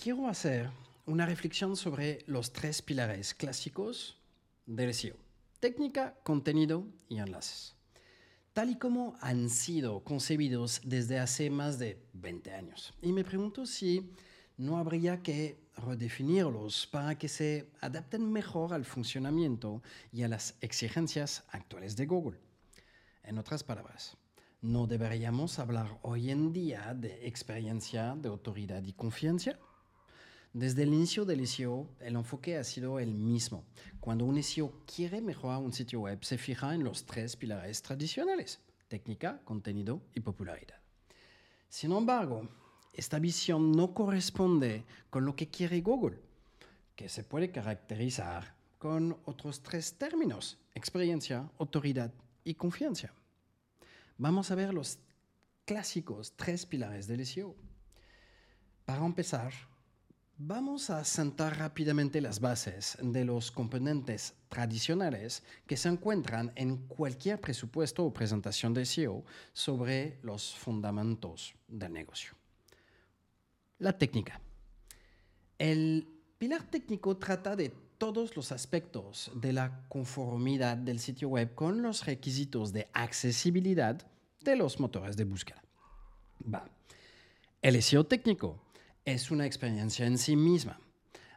quiero hacer una reflexión sobre los tres pilares clásicos del SEO. Técnica, contenido y enlaces. Tal y como han sido concebidos desde hace más de 20 años. Y me pregunto si no habría que redefinirlos para que se adapten mejor al funcionamiento y a las exigencias actuales de Google. En otras palabras, ¿no deberíamos hablar hoy en día de experiencia, de autoridad y confianza? Desde el inicio del SEO, el enfoque ha sido el mismo. Cuando un SEO quiere mejorar un sitio web, se fija en los tres pilares tradicionales, técnica, contenido y popularidad. Sin embargo, esta visión no corresponde con lo que quiere Google, que se puede caracterizar con otros tres términos, experiencia, autoridad y confianza. Vamos a ver los clásicos tres pilares del SEO. Para empezar, Vamos a sentar rápidamente las bases de los componentes tradicionales que se encuentran en cualquier presupuesto o presentación de SEO sobre los fundamentos del negocio. La técnica. El pilar técnico trata de todos los aspectos de la conformidad del sitio web con los requisitos de accesibilidad de los motores de búsqueda. Va. El SEO técnico es una experiencia en sí misma.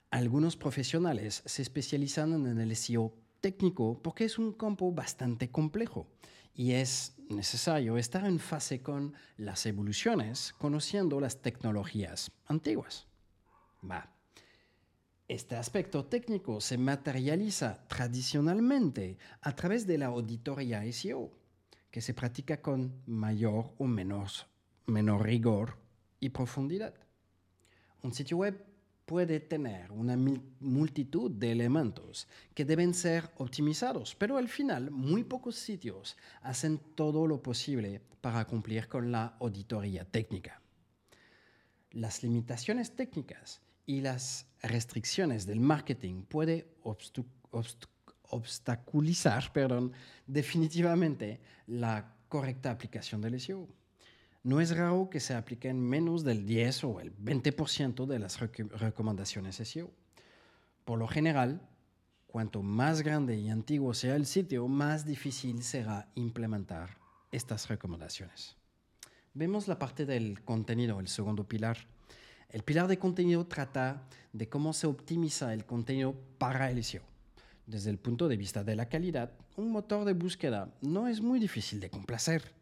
Algunos profesionales se especializan en el SEO técnico porque es un campo bastante complejo y es necesario estar en fase con las evoluciones, conociendo las tecnologías antiguas. Va. Este aspecto técnico se materializa tradicionalmente a través de la auditoría SEO, que se practica con mayor o menor rigor y profundidad. Un sitio web puede tener una multitud de elementos que deben ser optimizados, pero al final muy pocos sitios hacen todo lo posible para cumplir con la auditoría técnica. Las limitaciones técnicas y las restricciones del marketing pueden obstaculizar perdón, definitivamente la correcta aplicación del SEO no es raro que se apliquen menos del 10 o el 20% de las recomendaciones SEO. Por lo general, cuanto más grande y antiguo sea el sitio, más difícil será implementar estas recomendaciones. Vemos la parte del contenido, el segundo pilar. El pilar de contenido trata de cómo se optimiza el contenido para el SEO. Desde el punto de vista de la calidad, un motor de búsqueda no es muy difícil de complacer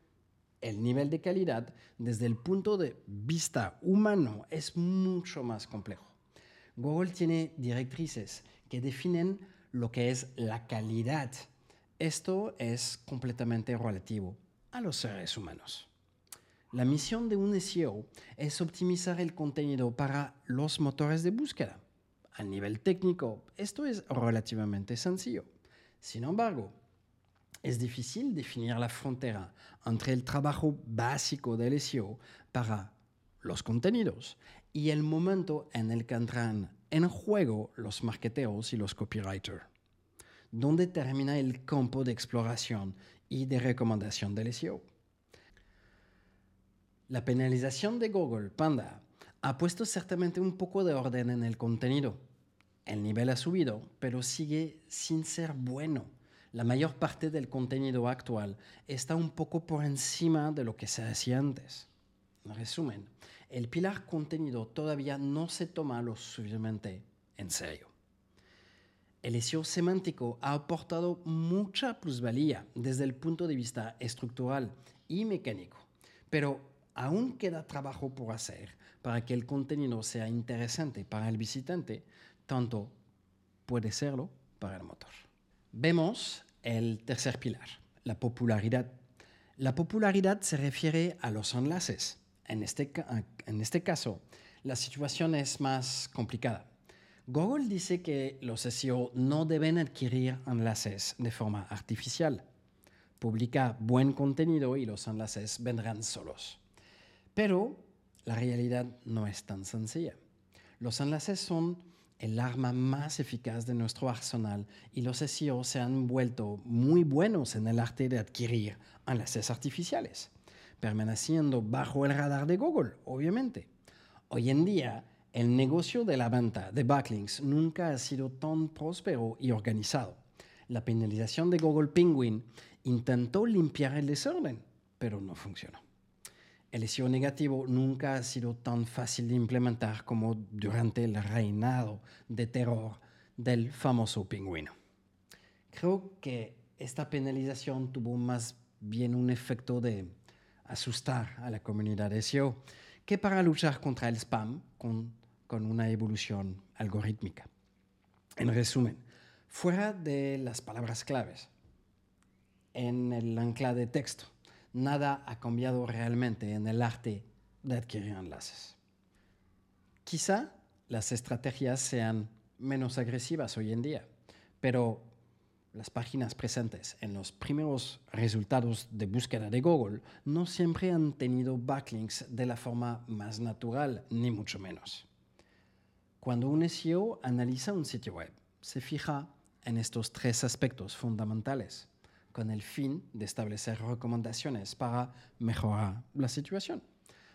el nivel de calidad desde el punto de vista humano es mucho más complejo. Google tiene directrices que definen lo que es la calidad. Esto es completamente relativo a los seres humanos. La misión de un SEO es optimizar el contenido para los motores de búsqueda. A nivel técnico, esto es relativamente sencillo. Sin embargo, es difícil definir la frontera entre el trabajo básico del SEO para los contenidos y el momento en el que entran en juego los marketeros y los copywriters. ¿Dónde termina el campo de exploración y de recomendación del SEO? La penalización de Google Panda ha puesto ciertamente un poco de orden en el contenido. El nivel ha subido, pero sigue sin ser bueno la mayor parte del contenido actual está un poco por encima de lo que se hacía antes. En resumen, el pilar contenido todavía no se toma lo suficientemente en serio. El SEO semántico ha aportado mucha plusvalía desde el punto de vista estructural y mecánico, pero aún queda trabajo por hacer para que el contenido sea interesante para el visitante, tanto puede serlo para el motor. Vemos el tercer pilar, la popularidad. La popularidad se refiere a los enlaces. En este, en este caso, la situación es más complicada. Google dice que los SEO no deben adquirir enlaces de forma artificial. Publica buen contenido y los enlaces vendrán solos. Pero la realidad no es tan sencilla. Los enlaces son el arma más eficaz de nuestro arsenal y los SEO se han vuelto muy buenos en el arte de adquirir enlaces artificiales, permaneciendo bajo el radar de Google, obviamente. Hoy en día, el negocio de la venta de backlinks nunca ha sido tan próspero y organizado. La penalización de Google Penguin intentó limpiar el desorden, pero no funcionó. El SEO negativo nunca ha sido tan fácil de implementar como durante el reinado de terror del famoso pingüino. Creo que esta penalización tuvo más bien un efecto de asustar a la comunidad SEO que para luchar contra el spam con, con una evolución algorítmica. En resumen, fuera de las palabras claves, en el ancla de texto, nada ha cambiado realmente en el arte de adquirir enlaces. Quizá las estrategias sean menos agresivas hoy en día, pero las páginas presentes en los primeros resultados de búsqueda de Google no siempre han tenido backlinks de la forma más natural, ni mucho menos. Cuando un SEO analiza un sitio web, se fija en estos tres aspectos fundamentales con el fin de establecer recomendaciones para mejorar la situación.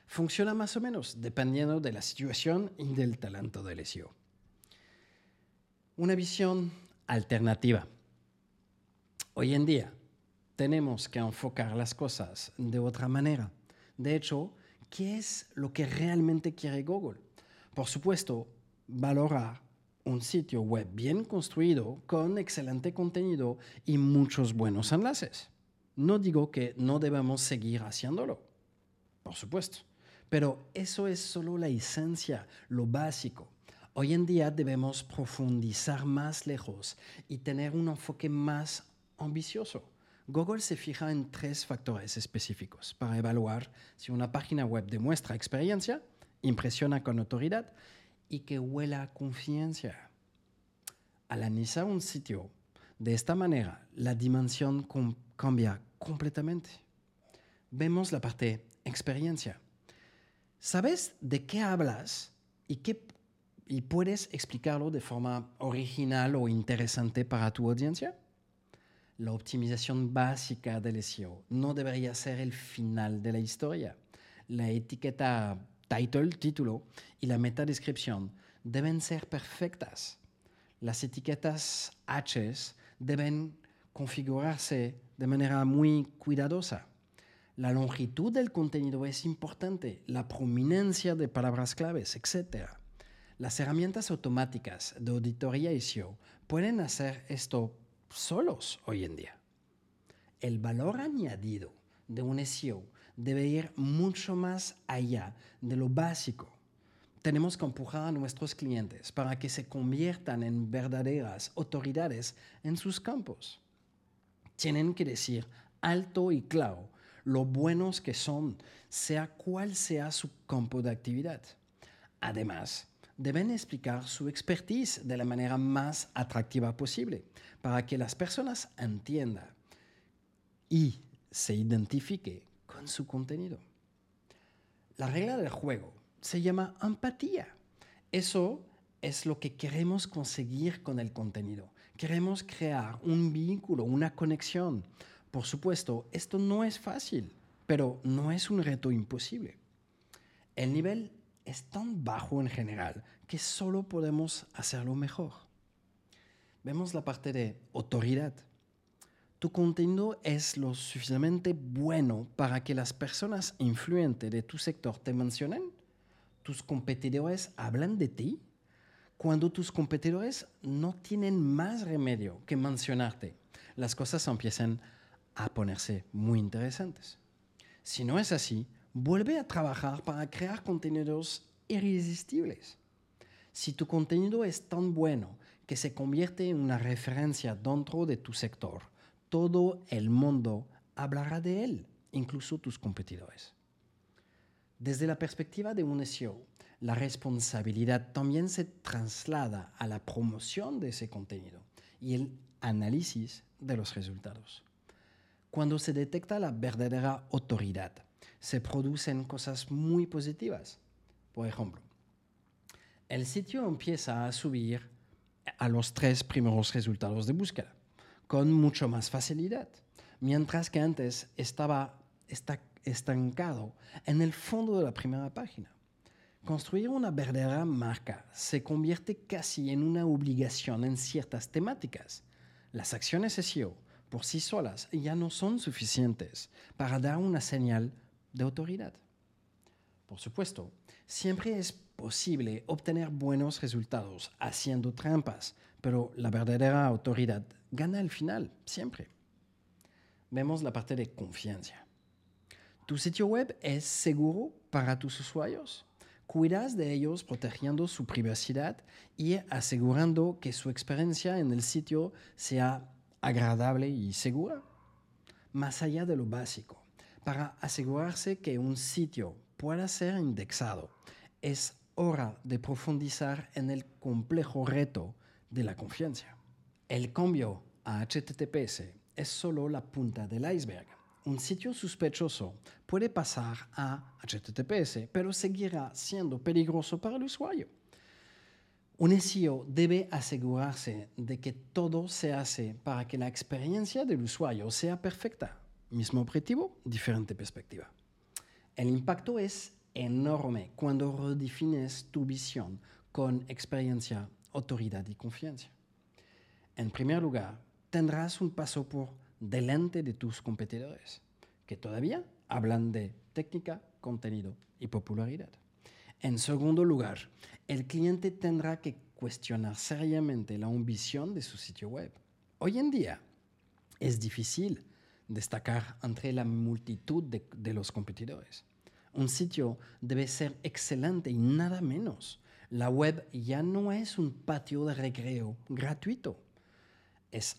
Funciona más o menos dependiendo de la situación y del talento del SEO. Una visión alternativa. Hoy en día tenemos que enfocar las cosas de otra manera. De hecho, ¿qué es lo que realmente quiere Google? Por supuesto, valorar un sitio web bien construido con excelente contenido y muchos buenos enlaces. No digo que no debamos seguir haciéndolo, por supuesto, pero eso es solo la esencia, lo básico. Hoy en día debemos profundizar más lejos y tener un enfoque más ambicioso. Google se fija en tres factores específicos para evaluar si una página web demuestra experiencia, impresiona con autoridad y que huela a confianza. Al analizar un sitio de esta manera, la dimensión cambia completamente. Vemos la parte experiencia. ¿Sabes de qué hablas y, qué, y puedes explicarlo de forma original o interesante para tu audiencia? La optimización básica del SEO no debería ser el final de la historia. La etiqueta title, título, y la metadescripción deben ser perfectas. Las etiquetas H deben configurarse de manera muy cuidadosa. La longitud del contenido es importante, la prominencia de palabras claves, etc. Las herramientas automáticas de auditoría y SEO pueden hacer esto solos hoy en día. El valor añadido de un SEO debe ir mucho más allá de lo básico. Tenemos que empujar a nuestros clientes para que se conviertan en verdaderas autoridades en sus campos. Tienen que decir alto y claro lo buenos que son, sea cual sea su campo de actividad. Además, deben explicar su expertise de la manera más atractiva posible para que las personas entiendan y se identifiquen su contenido. La regla del juego se llama empatía. Eso es lo que queremos conseguir con el contenido. Queremos crear un vínculo, una conexión. Por supuesto, esto no es fácil, pero no es un reto imposible. El nivel es tan bajo en general que solo podemos hacerlo mejor. Vemos la parte de autoridad tu contenido es lo suficientemente bueno para que las personas influyentes de tu sector te mencionen? ¿Tus competidores hablan de ti? Cuando tus competidores no tienen más remedio que mencionarte, las cosas empiezan a ponerse muy interesantes. Si no es así, vuelve a trabajar para crear contenidos irresistibles. Si tu contenido es tan bueno que se convierte en una referencia dentro de tu sector, todo el mundo hablará de él, incluso tus competidores. Desde la perspectiva de un SEO, la responsabilidad también se traslada a la promoción de ese contenido y el análisis de los resultados. Cuando se detecta la verdadera autoridad, se producen cosas muy positivas. Por ejemplo, el sitio empieza a subir a los tres primeros resultados de búsqueda con mucho más facilidad, mientras que antes estaba estancado en el fondo de la primera página. Construir una verdadera marca se convierte casi en una obligación en ciertas temáticas. Las acciones SEO por sí solas ya no son suficientes para dar una señal de autoridad. Por supuesto, siempre es posible obtener buenos resultados haciendo trampas, pero la verdadera autoridad gana al final, siempre. Vemos la parte de confianza. ¿Tu sitio web es seguro para tus usuarios? Cuidas de ellos protegiendo su privacidad y asegurando que su experiencia en el sitio sea agradable y segura. Más allá de lo básico, para asegurarse que un sitio pueda ser indexado, es hora de profundizar en el complejo reto de la confianza. El cambio a HTTPS es solo la punta del iceberg un sitio sospechoso puede pasar a HTTPS, pero seguirá siendo peligroso para el usuario. Un SEO debe asegurarse de que todo se hace para que la experiencia del usuario sea perfecta. Mismo objetivo, diferente perspectiva. El impacto es enorme cuando redefines tu visión con experiencia, autoridad y confianza. En primer lugar, tendrás un paso por delante de tus competidores, que todavía hablan de técnica, contenido y popularidad. En segundo lugar, el cliente tendrá que cuestionar seriamente la ambición de su sitio web. Hoy en día es difícil destacar entre la multitud de, los competidores. Un sitio debe ser excelente y nada menos. La web ya no es un patio de recreo gratuito. Es,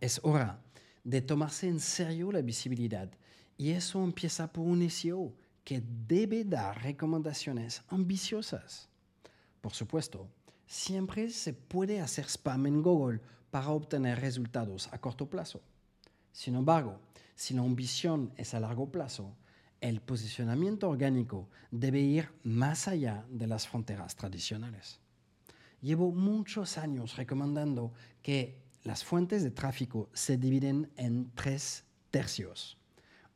es hora de tomarse en serio la visibilidad. Y eso empieza por un SEO que debe dar recomendaciones ambiciosas. Por supuesto, siempre se puede hacer spam en Google para obtener resultados a corto plazo. Sin embargo, si la ambición es a largo plazo, el posicionamiento orgánico debe ir más allá de las fronteras tradicionales. Llevo muchos años recomendando que las fuentes de tráfico se dividen en tres tercios.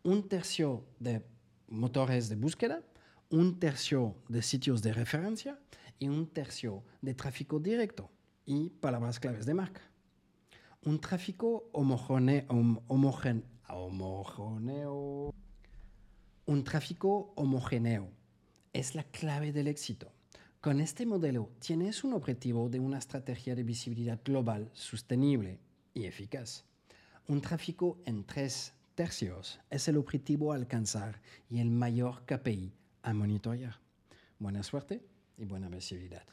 Un tercio de motores de búsqueda, un tercio de sitios de referencia y un tercio de tráfico directo y palabras claves de marca. Un tráfico homogéneo, homogéneo, un tráfico homogéneo es la clave del éxito. Con este modelo tienes un objetivo de una estrategia de visibilidad global sostenible y eficaz. Un tráfico en tres tercios es el objetivo a alcanzar y el mayor KPI a monitorear. Buena suerte y buena visibilidad.